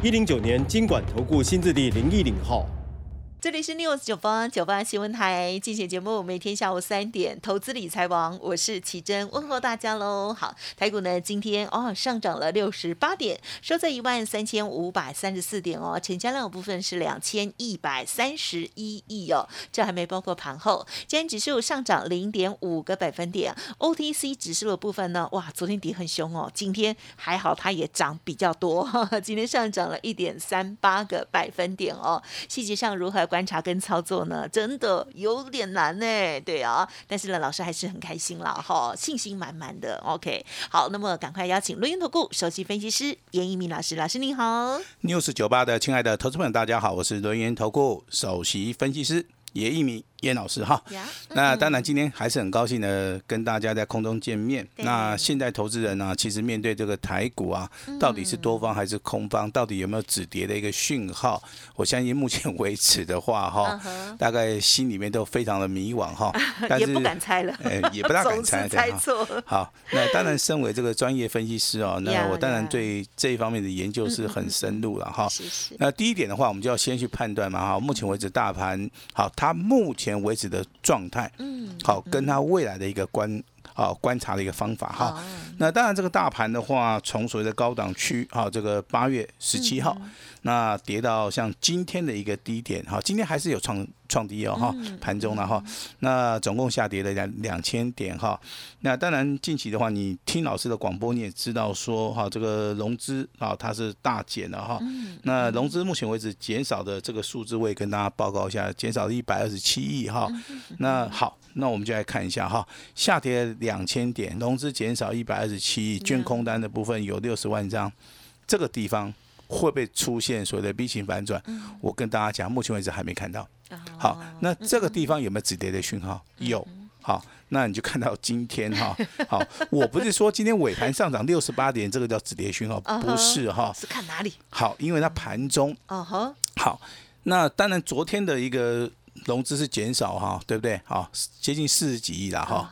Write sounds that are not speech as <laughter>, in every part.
一零九年金管投顾新字第零一零号。这里是 News 九八九八新闻台，进行节目，每天下午三点，投资理财王，我是奇珍，问候大家喽。好，台股呢今天哦上涨了六十八点，收在一万三千五百三十四点哦，成交量的部分是两千一百三十一亿哦，这还没包括盘后。今天指数上涨零点五个百分点，OTC 指数的部分呢，哇，昨天跌很凶哦，今天还好它也涨比较多，<laughs> 今天上涨了一点三八个百分点哦。细节上如何？观察跟操作呢，真的有点难呢。对啊，但是呢，老师还是很开心啦哈，信心满满的。OK，好，那么赶快邀请录音投顾首席分析师严一鸣老师，老师你好，news 九八的亲爱的投资朋友大家好，我是轮研投顾首席分析师严一鸣。叶老师哈，那当然今天还是很高兴的跟大家在空中见面。那现在投资人呢，其实面对这个台股啊，到底是多方还是空方，到底有没有止跌的一个讯号？我相信目前为止的话哈，大概心里面都非常的迷惘哈，<laughs> 也不敢猜了，<laughs> 也不大敢猜，<laughs> 猜错。好，那当然身为这个专业分析师哦，那我当然对这一方面的研究是很深入了哈。那第一点的话，我们就要先去判断嘛哈，目前为止大盘好，它目前。前为止的状态，嗯，好，跟他未来的一个观啊观察的一个方法哈。那当然，这个大盘的话，从所谓的高档区啊，这个八月十七号，那跌到像今天的一个低点哈，今天还是有创。创低哦哈，盘中了哈，那总共下跌了两两千点哈。那当然近期的话，你听老师的广播，你也知道说哈，这个融资啊它是大减了哈。那融资目前为止减少的这个数字，我也跟大家报告一下，减少了一百二十七亿哈。那好，那我们就来看一下哈，下跌两千点，融资减少一百二十七亿，捐空单的部分有六十万张，这个地方会不会出现所谓的 B 型反转？我跟大家讲，目前为止还没看到。好，那这个地方有没有止跌的讯号？有。好，那你就看到今天哈。<laughs> 好，我不是说今天尾盘上涨六十八点，这个叫止跌讯号，不是哈。是看哪里？好，因为它盘中。哦哈。好，那当然昨天的一个融资是减少哈，对不对？好，接近四十几亿了哈。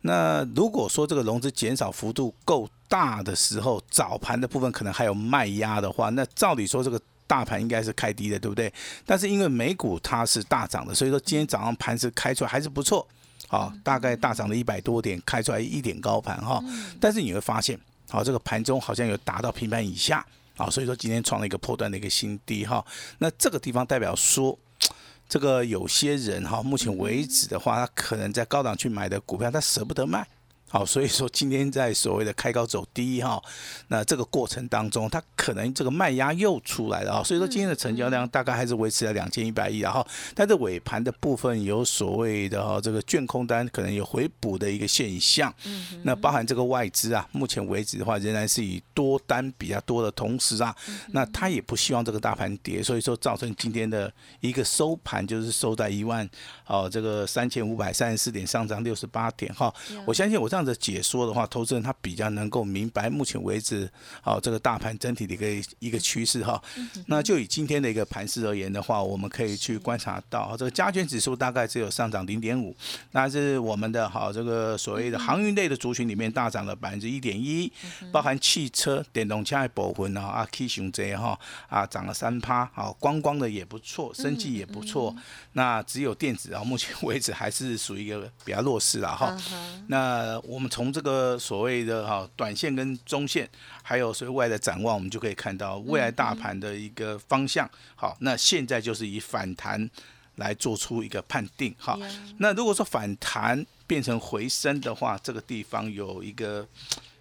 那如果说这个融资减少幅度够大的时候，早盘的部分可能还有卖压的话，那照理说这个。大盘应该是开低的，对不对？但是因为美股它是大涨的，所以说今天早上盘是开出来还是不错，好，大概大涨了一百多点，开出来一点高盘哈。但是你会发现，好，这个盘中好像有达到平盘以下，啊，所以说今天创了一个破断的一个新低哈。那这个地方代表说，这个有些人哈，目前为止的话，他可能在高档去买的股票，他舍不得卖。好，所以说今天在所谓的开高走低哈，那这个过程当中，它可能这个卖压又出来了啊，所以说今天的成交量大概还是维持在两千一百亿，然后但是尾盘的部分有所谓的哈这个券空单可能有回补的一个现象，嗯，那包含这个外资啊，目前为止的话仍然是以多单比较多的同时啊，那他也不希望这个大盘跌，所以说造成今天的一个收盘就是收在一万哦这个三千五百三十四点上涨六十八点哈，我相信我这样的解说的话，投资人他比较能够明白目前为止，好这个大盘整体的一个一个趋势哈。那就以今天的一个盘势而言的话，我们可以去观察到，这个加权指数大概只有上涨零点五，那是我们的好这个所谓的航运类的族群里面大涨了百分之一点一，包含汽车、电动车的部分啊，啊 K 熊这哈啊涨了三趴，好观光的也不错，生计也不错。那只有电子啊，目前为止还是属于一个比较弱势了哈。那我们从这个所谓的哈短线跟中线，还有所谓未来的展望，我们就可以看到未来大盘的一个方向。好，那现在就是以反弹来做出一个判定。哈，那如果说反弹变成回升的话，这个地方有一个。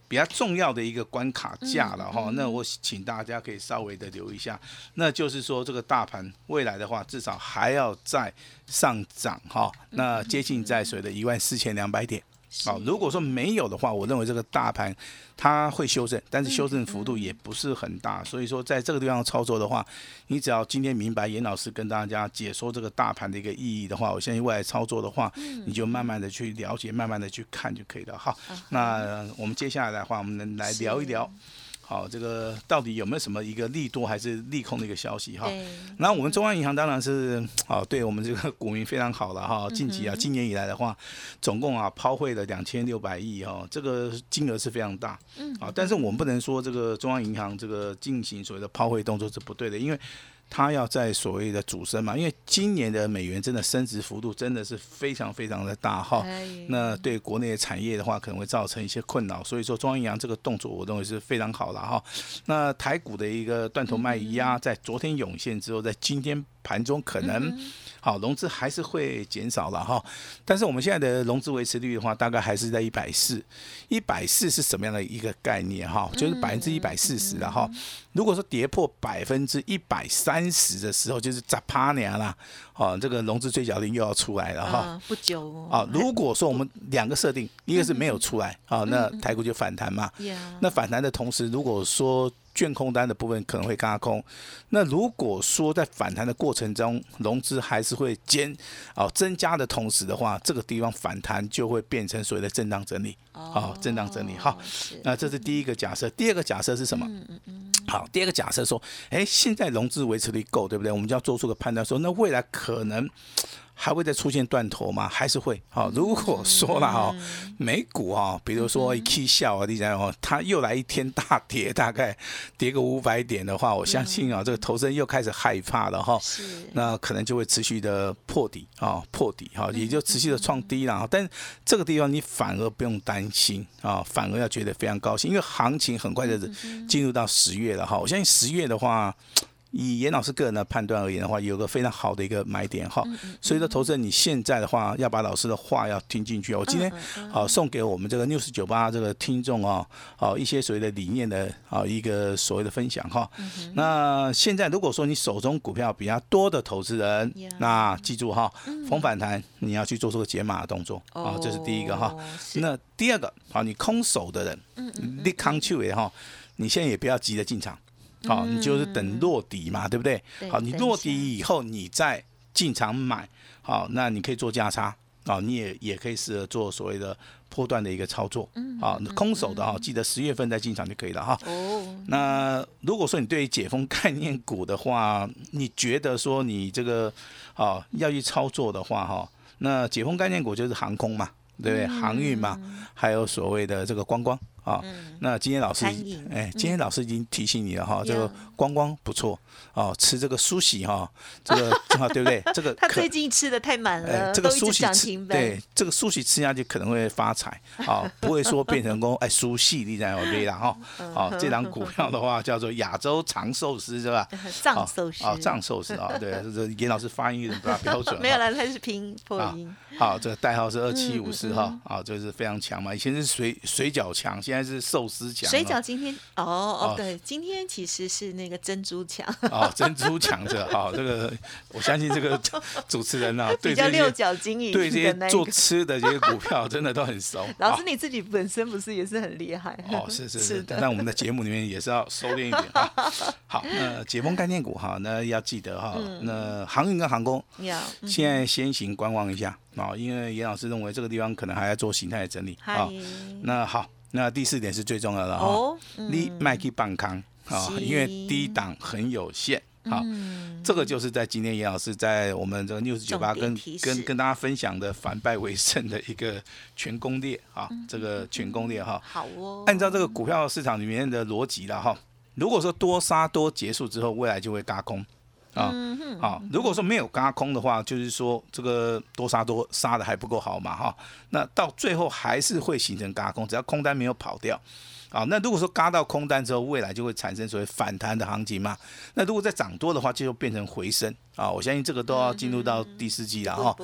比较重要的一个关卡价了哈，那我请大家可以稍微的留一下，那就是说这个大盘未来的话，至少还要再上涨哈，那接近在水的一万四千两百点。好，如果说没有的话，我认为这个大盘它会修正，但是修正幅度也不是很大。所以说，在这个地方操作的话，你只要今天明白严老师跟大家解说这个大盘的一个意义的话，我相信未来操作的话，你就慢慢的去了解，慢慢的去看就可以了。好，那我们接下来的话，我们来聊一聊。好，这个到底有没有什么一个利多还是利空的一个消息哈？那我们中央银行当然是 <tsk> 啊，对我们这个股民非常好了哈。近期啊，今年以来的话，总共啊抛汇了两千六百亿哈，这个金额是非常大。嗯。啊，但是我们不能说这个中央银行这个进行所谓的抛汇动作是不对的，因为。它要在所谓的主升嘛，因为今年的美元真的升值幅度真的是非常非常的大哈，那对国内的产业的话可能会造成一些困扰，所以说中央银行这个动作我认为是非常好了哈。那台股的一个断头卖压在昨天涌现之后，在今天盘中可能。好，融资还是会减少了哈，但是我们现在的融资维持率的话，大概还是在一百四，一百四是什么样的一个概念哈？就是百分之一百四十的哈。如果说跌破百分之一百三十的时候，就是砸趴娘啦，哦，这个融资追缴令又要出来了哈。不久啊，如果说我们两个设定，一个是没有出来啊，那台股就反弹嘛。那反弹的同时，如果说券空单的部分可能会嘎空，那如果说在反弹的过程中，融资还是会减哦增加的同时的话，这个地方反弹就会变成所谓的震荡整理，哦，震荡整理好，那这是第一个假设，第二个假设是什么？好，第二个假设说，哎，现在融资维持率够，对不对？我们就要做出个判断，说那未来可能。还会再出现断头吗？还是会？好，如果说了哈，美股啊，比如说一 K 笑啊，你讲哦，它又来一天大跌，大概跌个五百点的话，我相信啊，这个投资人又开始害怕了哈。是。那可能就会持续的破底啊，破底哈，也就持续的创低了。但这个地方你反而不用担心啊，反而要觉得非常高兴，因为行情很快的进入到十月了哈。我相信十月的话。以严老师个人的判断而言的话，有个非常好的一个买点哈，所以说投资人你现在的话要把老师的话要听进去。我今天好送给我们这个 news 九八这个听众哦，好一些所谓的理念的啊一个所谓的分享哈。那现在如果说你手中股票比较多的投资人，那记住哈，逢反弹你要去做这个解码的动作啊，这是第一个哈。那第二个好，你空手的人，你康去尾哈，你现在也不要急着进场。好，你就是等落底嘛，对不对？好，你落底以后，你再进场买，好，那你可以做价差，啊，你也也可以适合做所谓的波段的一个操作，好，空手的哈，记得十月份再进场就可以了哈。哦，那如果说你对于解封概念股的话，你觉得说你这个啊要去操作的话哈，那解封概念股就是航空嘛，对不对？航运嘛，还有所谓的这个观光。啊，那今天老师，哎，今天老师已经提醒你了哈，这个光光不错哦，吃这个苏喜哈，这个 <laughs> 啊对不对？这个他最近吃的太满了，这个苏喜吃对，这个苏喜吃下去可能会发财啊，<laughs> 不会说变成功哎苏喜你在我对了哈，好，这张股票的话叫做亚洲长寿司是吧？<laughs> 藏寿司。啊，藏寿司啊，对，这严老师发音有点不大标准，没有了，他是拼破音。好，这个代号是二七五四哈，啊，这是非常强嘛，以前是水水饺强，现在是寿司强。水饺今天哦哦对，今天其实是那个珍珠强。哦，珍珠强者，好，这个我相信这个 <laughs> 主持人啊，对这六角金银对这些做吃的这些股票真的都很熟。<laughs> 老师你自己本身不是也是很厉害？哦，是是是，那我们的节目里面也是要收敛一点啊。<laughs> 好，那解封概念股哈，那要记得哈，那航运跟航空要现在先行观望一下。啊，因为严老师认为这个地方可能还要做形态的整理啊。那好，那第四点是最重要的哈，你卖去半康啊，因为低档很有限。好，这个就是在今天严老师在我们这个六十九八跟跟跟大家分享的反败为胜的一个全攻略啊，这个全攻略哈。好哦。按照这个股票市场里面的逻辑了哈，如果说多杀多结束之后，未来就会嘎空。啊，好，如果说没有嘎空的话，就是说这个多杀多杀的还不够好嘛，哈，那到最后还是会形成嘎空，只要空单没有跑掉，啊，那如果说嘎到空单之后，未来就会产生所谓反弹的行情嘛？那如果再涨多的话，就变成回升啊！我相信这个都要进入到第四季了哈。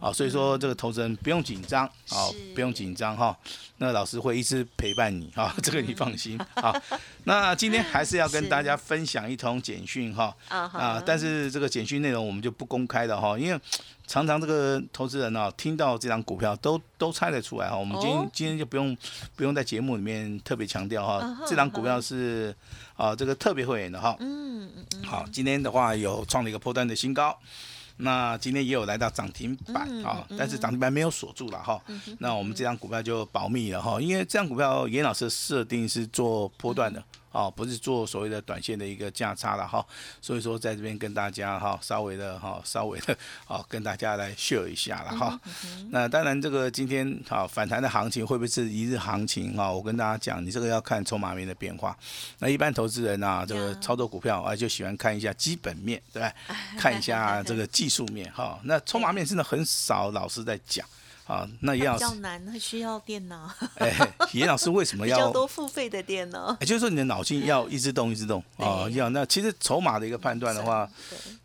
啊，所以说这个投资人不用紧张啊，不用紧张哈。那老师会一直陪伴你哈，这个你放心啊。那今天还是要跟大家分享一通简讯哈啊，但是这个简讯内容我们就不公开的哈，因为。常常这个投资人呢，听到这张股票都都猜得出来哈。我们今天今天就不用不用在节目里面特别强调哈，这张股票是啊这个特别会员的哈。嗯嗯嗯。好，今天的话有创了一个破断的新高，那今天也有来到涨停板啊，但是涨停板没有锁住了哈。那我们这张股票就保密了哈，因为这张股票严老师设定是做波段的。哦，不是做所谓的短线的一个价差了哈，所以说在这边跟大家哈，稍微的哈，稍微的哦，跟大家来秀一下了哈。那当然，这个今天好反弹的行情会不会是一日行情哈？我跟大家讲，你这个要看筹码面的变化。那一般投资人啊，这个操作股票啊，就喜欢看一下基本面，对吧？<laughs> 看一下这个技术面哈。那筹码面真的很少老师在讲。啊，那严老师比较难，需要电脑。哎，<laughs> 严老师为什么要？比较多付费的电脑。也就是说，你的脑筋要一直动，一直动 <laughs> 啊。要那其实筹码的一个判断的话，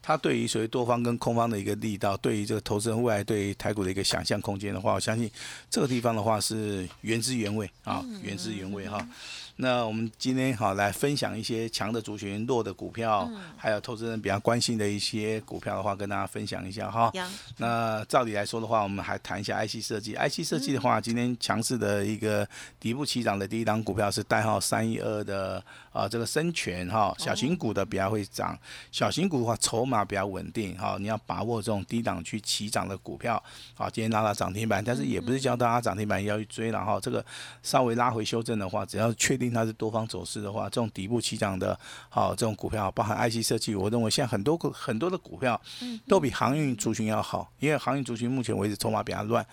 它对于所谓多方跟空方的一个力道，对于这个投资人未来对台股的一个想象空间的话，我相信这个地方的话是原汁原味啊，原汁原味哈。那我们今天好来分享一些强的族群、弱的股票，还有投资人比较关心的一些股票的话，跟大家分享一下哈。那照理来说的话，我们还谈一下 IC 设计。IC 设计的话，今天强势的一个底部起涨的第一档股票是代号三一二的啊，这个深权哈，小型股的比较会涨。小型股的话，筹码比较稳定哈，你要把握这种低档去起涨的股票。好，今天拉到涨停板，但是也不是教大家涨停板要去追了哈。这个稍微拉回修正的话，只要确定。它是多方走势的话，这种底部起涨的，好这种股票，包含 IC 设计，我认为现在很多个很多的股票，都比航运族群要好，因为航运族群目前为止筹码比较乱。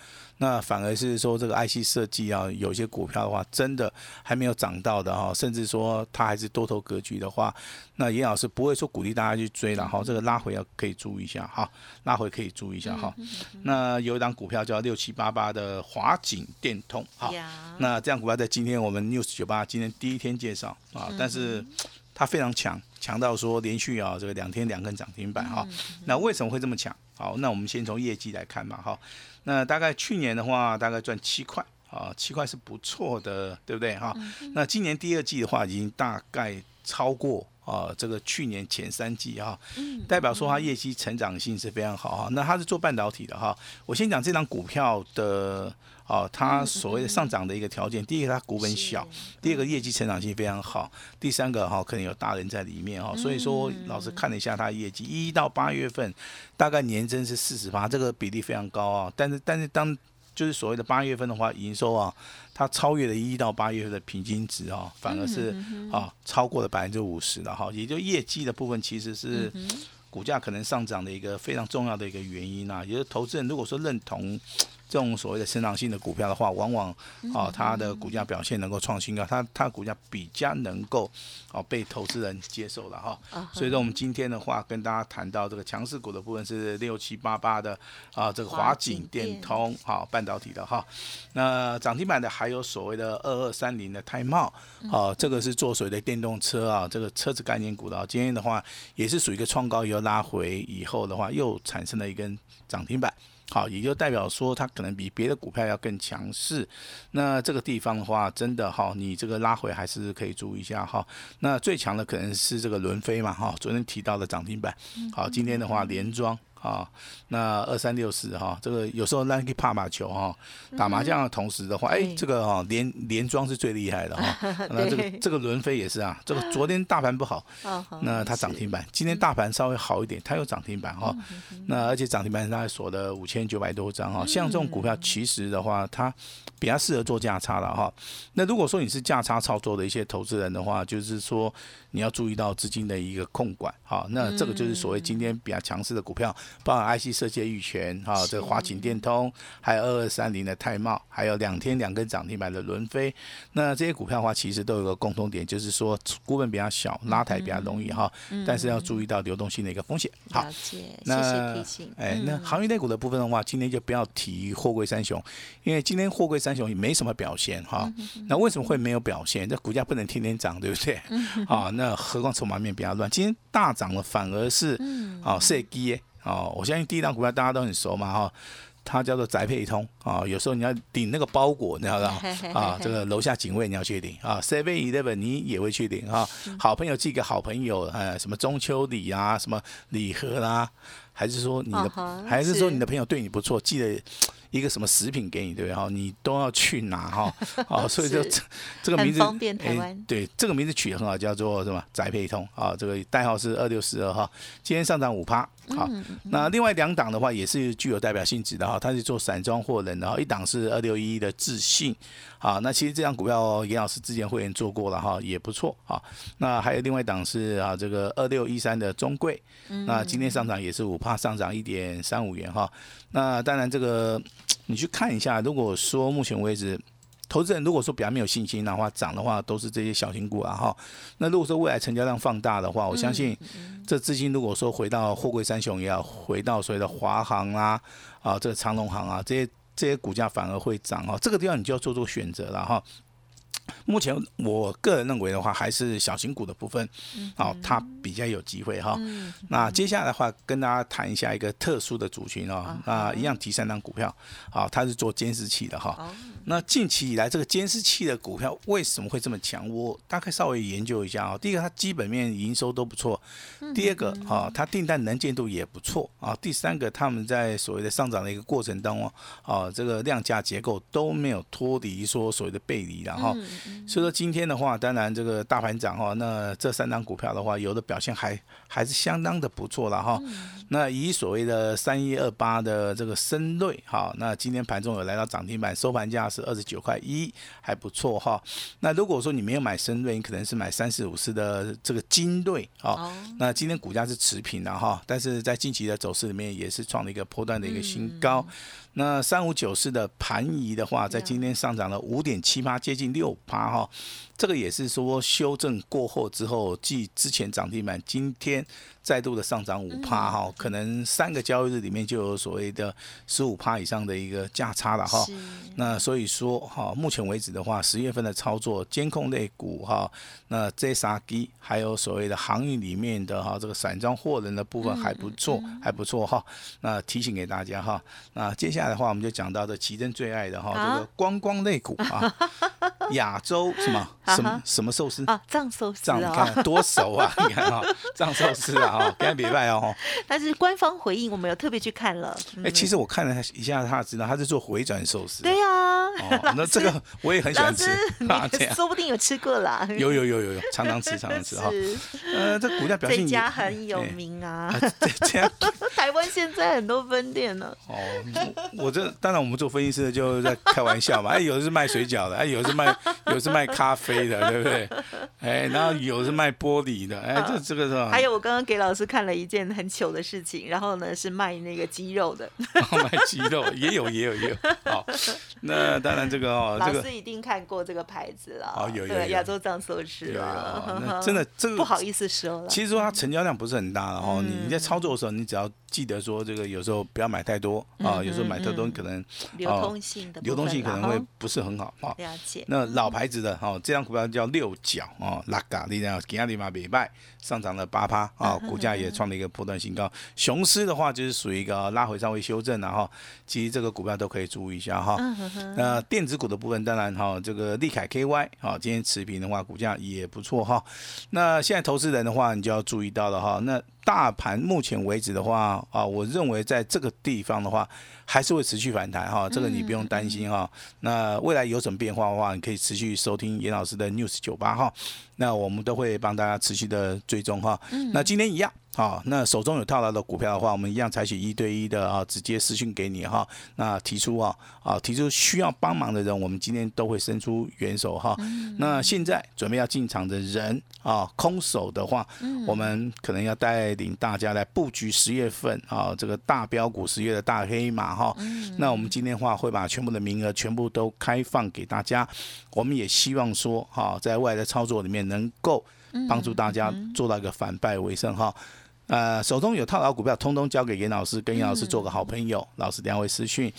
那反而是说这个 IC 设计啊，有些股票的话，真的还没有涨到的哈，甚至说它还是多头格局的话，那严老师不会说鼓励大家去追了哈，这个拉回要可以注意一下哈，拉回可以注意一下哈。那有一档股票叫六七八八的华景电通，好，那这样股票在今天我们 News 九八今天第一天介绍啊，但是它非常强，强到说连续啊这个两天两根涨停板哈。那为什么会这么强？好，那我们先从业绩来看嘛哈。那大概去年的话，大概赚七块啊，七块是不错的，对不对哈？那今年第二季的话，已经大概超过啊这个去年前三季哈，代表说它业绩成长性是非常好哈。那它是做半导体的哈，我先讲这张股票的。哦，它所谓的上涨的一个条件，第一个它股本小，第二个业绩成长性非常好，第三个哈可能有大人在里面哈，所以说老师看了一下它业绩，一到八月份大概年增是四十八，这个比例非常高啊。但是但是当就是所谓的八月份的话，营收啊，它超越了一到八月份的平均值哦，反而是啊超过了百分之五十的哈，也就业绩的部分其实是股价可能上涨的一个非常重要的一个原因啊，也就是投资人如果说认同。这种所谓的成长性的股票的话，往往啊它的股价表现能够创新高，它它股价比较能够啊被投资人接受了哈。所以说我们今天的话跟大家谈到这个强势股的部分是六七八八的啊这个华景电通好半导体的哈。那涨停板的还有所谓的二二三零的泰茂啊，这个是做所谓的电动车啊这个车子概念股的。今天的话也是属于一个创高以后拉回以后的话又产生了一根涨停板。好，也就代表说它可能比别的股票要更强势。那这个地方的话，真的哈，你这个拉回还是可以注意一下哈。那最强的可能是这个轮飞嘛哈，昨天提到的涨停板。好，今天的话连庄。啊，那二三六四哈，这个有时候让去怕把球哈，打麻将的同时的话，哎，这个哈连连庄是最厉害的哈。<laughs> 那这个这个轮飞也是啊，这个昨天大盘不好，<laughs> 那它涨停板，今天大盘稍微好一点，它又涨停板哈。那而且涨停板它锁了五千九百多张哈，像这种股票其实的话，它比较适合做价差了哈。那如果说你是价差操作的一些投资人的话，就是说你要注意到资金的一个控管，哈，那这个就是所谓今天比较强势的股票。包含 IC 设计、玉泉哈，这个华景电通，还有二二三零的泰茂，还有两天两根涨停板的伦飞。那这些股票的话，其实都有个共同点，就是说股本比较小，拉抬比较容易哈。但是要注意到流动性的一个风险。好，谢谢提醒。哎，那航运类股的部分的话，今天就不要提货柜三雄，因为今天货柜三雄也没什么表现哈。那为什么会没有表现？这股价不能天天涨，对不对？啊，那何况筹码面比较乱。今天大涨了，反而是啊，设基哦，我相信第一档股票大家都很熟嘛哈。它叫做宅配通啊，有时候你要顶那个包裹，你知道吗？<laughs> 啊，这个楼下警卫你要去顶啊，Seven Eleven 你也会去顶啊，好朋友寄给好朋友，呃，什么中秋礼啊，什么礼盒啦，还是说你的，还是说你的朋友对你不错，寄了一个什么食品给你，对不对？哈，你都要去拿哈，<laughs> 哦，所以就这个名字，方便台湾，对，这个名字取得很好，叫做什么？宅配通啊，这个代号是二六四二哈，今天上涨五趴。好，那另外两档的话也是具有代表性质的哈，它是做散装货人的哈，一档是二六一的智信，好，那其实这张股票严老师之前会员做过了哈，也不错哈。那还有另外一档是啊这个二六一三的中贵，那今天上涨也是五帕上涨一点三五元哈。那当然这个你去看一下，如果说目前为止。投资人如果说比较没有信心的话，涨的话都是这些小型股啊哈。那如果说未来成交量放大的话，我相信这资金如果说回到货柜三雄也要回到所谓的华航啊啊，这个长隆行啊这些这些股价反而会涨啊。这个地方你就要做做选择了哈。目前我个人认为的话，还是小型股的部分，好，它比较有机会哈。那接下来的话，跟大家谈一下一个特殊的族群哦，那，一样提三档股票，好，它是做监视器的哈。那近期以来，这个监视器的股票为什么会这么强？我大概稍微研究一下啊。第一个，它基本面营收都不错；第二个，啊，它订单能见度也不错啊；第三个，他们在所谓的上涨的一个过程当中，啊，这个量价结构都没有脱离说所谓的背离，然后。所以说今天的话，当然这个大盘涨哈，那这三张股票的话，有的表现还还是相当的不错了哈。那以所谓的三一二八的这个深瑞哈，那今天盘中有来到涨停板，收盘价是二十九块一，还不错哈。那如果说你没有买深瑞，你可能是买三四五四的这个金瑞啊。那今天股价是持平的哈，但是在近期的走势里面也是创了一个波段的一个新高。那三五九四的盘仪的话，在今天上涨了五点七八，接近六趴哈。这个也是说修正过后之后，继之前涨停板，今天再度的上涨五趴哈，可能三个交易日里面就有所谓的十五趴以上的一个价差了哈。那所以说哈，目前为止的话，十月份的操作监控类股哈，那 JSG 还有所谓的航运里面的哈，这个散装货人的部分还不错，还不错哈。那提醒给大家哈，那接下来的话，我们就讲到这奇珍最爱的哈，这个观光类股啊，<laughs> 亚洲什么？什么什么寿司啊？<laughs> 藏寿司啊！你看多熟啊！你看哈，藏寿司啊！哈，赶紧别拜哦！但是官方回应，我们有特别去看了。哎，其实我看了一下，他知道他是做回转寿司。对呀，那这个我也很喜欢吃。说不定有吃过啦。有有有有有，常常吃常常吃哈。呃，这股价表现这家很有名啊。这家 <laughs> 台湾现在很多分店呢。哦，我这当然我们做分析师的就在开玩笑嘛。哎，有的是卖水饺的，哎，有的是卖 <laughs> 有是卖咖啡。的对不对？哎，然后有是卖玻璃的，哎，这这个是吧？还有我刚刚给老师看了一件很糗的事情，然后呢是卖那个鸡肉的，<laughs> 卖鸡肉也有也有也有。好，那当然这个哦，老师一定看过这个牌子了。哦，有有亚洲藏寿司了。<laughs> 真的这个不好意思说了。其实说它成交量不是很大，然后你你在操作的时候，你只要。记得说这个有时候不要买太多啊，有时候买太多可能流通性的流通性可能会不是很好啊。了解。那老牌子的哈，这张股票叫六角啊，拉嘎力量吉亚利马北拜上涨了八趴啊，<laughs> 股价也创了一个破断新高。雄狮的话就是属于一个拉回稍微修正了哈，其实这个股票都可以注意一下哈。那电子股的部分当然哈，这个利凯 KY 啊，今天持平的话，股价也不错哈。那现在投资人的话，你就要注意到了哈，那。大盘目前为止的话啊，我认为在这个地方的话，还是会持续反弹哈，这个你不用担心哈。那未来有什么变化的话，你可以持续收听严老师的 news 九八哈，那我们都会帮大家持续的追踪哈。那今天一样好，那手中有套牢的股票的话，我们一样采取一对一的啊，直接私讯给你哈。那提出啊啊，提出需要帮忙的人，我们今天都会伸出援手哈。那现在准备要进场的人啊，空手的话，我们可能要带领大家来布局十月份啊这个大标股十月的大黑马哈。那我们今天话会把全部的名额全部都开放给大家，我们也希望说哈，在未来的操作里面能够帮助大家做到一个反败为胜哈。呃，手中有套牢股票，通通交给严老师，跟严老师做个好朋友。老师两位私讯。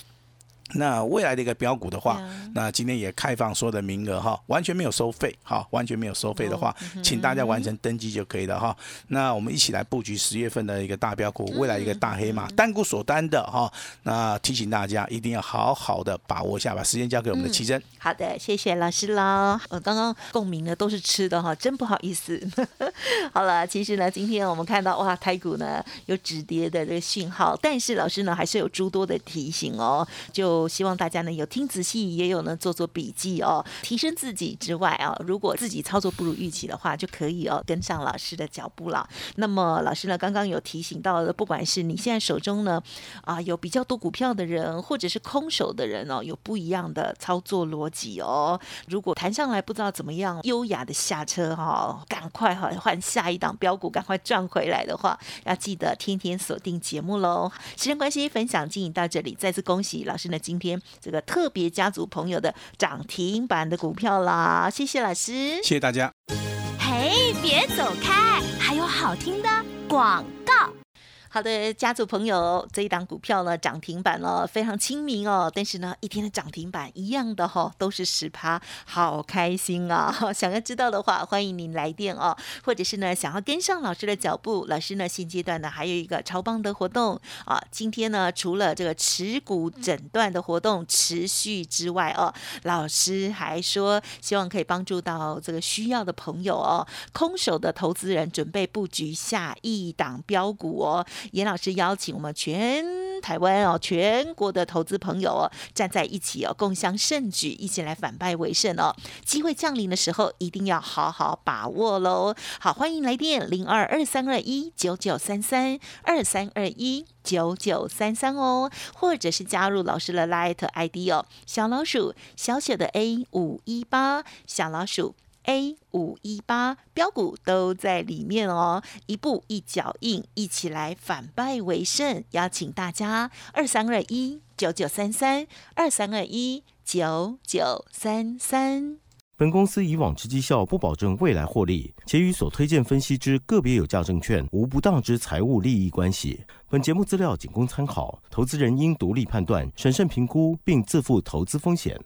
那未来的一个标股的话，那今天也开放所有的名额哈，完全没有收费哈，完全没有收费的话，请大家完成登记就可以了哈。那我们一起来布局十月份的一个大标股，未来一个大黑马，单股锁单的哈。那提醒大家一定要好好的把握一下，把时间交给我们的奇珍。好的，谢谢老师喽。我，刚刚共鸣的都是吃的哈，真不好意思。<laughs> 好了，其实呢，今天我们看到哇，台股呢有止跌的这个讯号，但是老师呢还是有诸多的提醒哦，就。我希望大家呢有听仔细，也有呢做做笔记哦，提升自己之外啊，如果自己操作不如预期的话，就可以哦跟上老师的脚步了。那么老师呢刚刚有提醒到的，不管是你现在手中呢啊有比较多股票的人，或者是空手的人哦，有不一样的操作逻辑哦。如果谈上来不知道怎么样优雅的下车哈，赶快哈换下一档标股，赶快赚回来的话，要记得天天锁定节目喽。时间关系，分享进行到这里，再次恭喜老师呢。今天这个特别家族朋友的涨停板的股票啦，谢谢老师，谢谢大家。嘿，别走开，还有好听的广告。好的，家族朋友，这一档股票呢涨停板了，非常亲民哦。但是呢，一天的涨停板一样的哈，都是十趴，好开心啊！<laughs> 想要知道的话，欢迎您来电哦，或者是呢，想要跟上老师的脚步，老师呢现阶段呢还有一个超棒的活动啊。今天呢，除了这个持股诊断的活动持续之外哦，老师还说希望可以帮助到这个需要的朋友哦，空手的投资人准备布局下一档标股哦。严老师邀请我们全台湾哦，全国的投资朋友哦，站在一起哦，共襄盛举，一起来反败为胜哦。机会降临的时候，一定要好好把握喽。好，欢迎来电零二二三二一九九三三二三二一九九三三哦，或者是加入老师的 Light ID 哦，小老鼠小写的 A 五一八小老鼠。A 五一八标股都在里面哦，一步一脚印，一起来反败为胜。邀请大家二三二一九九三三二三二一九九三三。本公司以往之绩效不保证未来获利，且与所推荐分析之个别有价证券无不当之财务利益关系。本节目资料仅供参考，投资人应独立判断、审慎评估，并自负投资风险。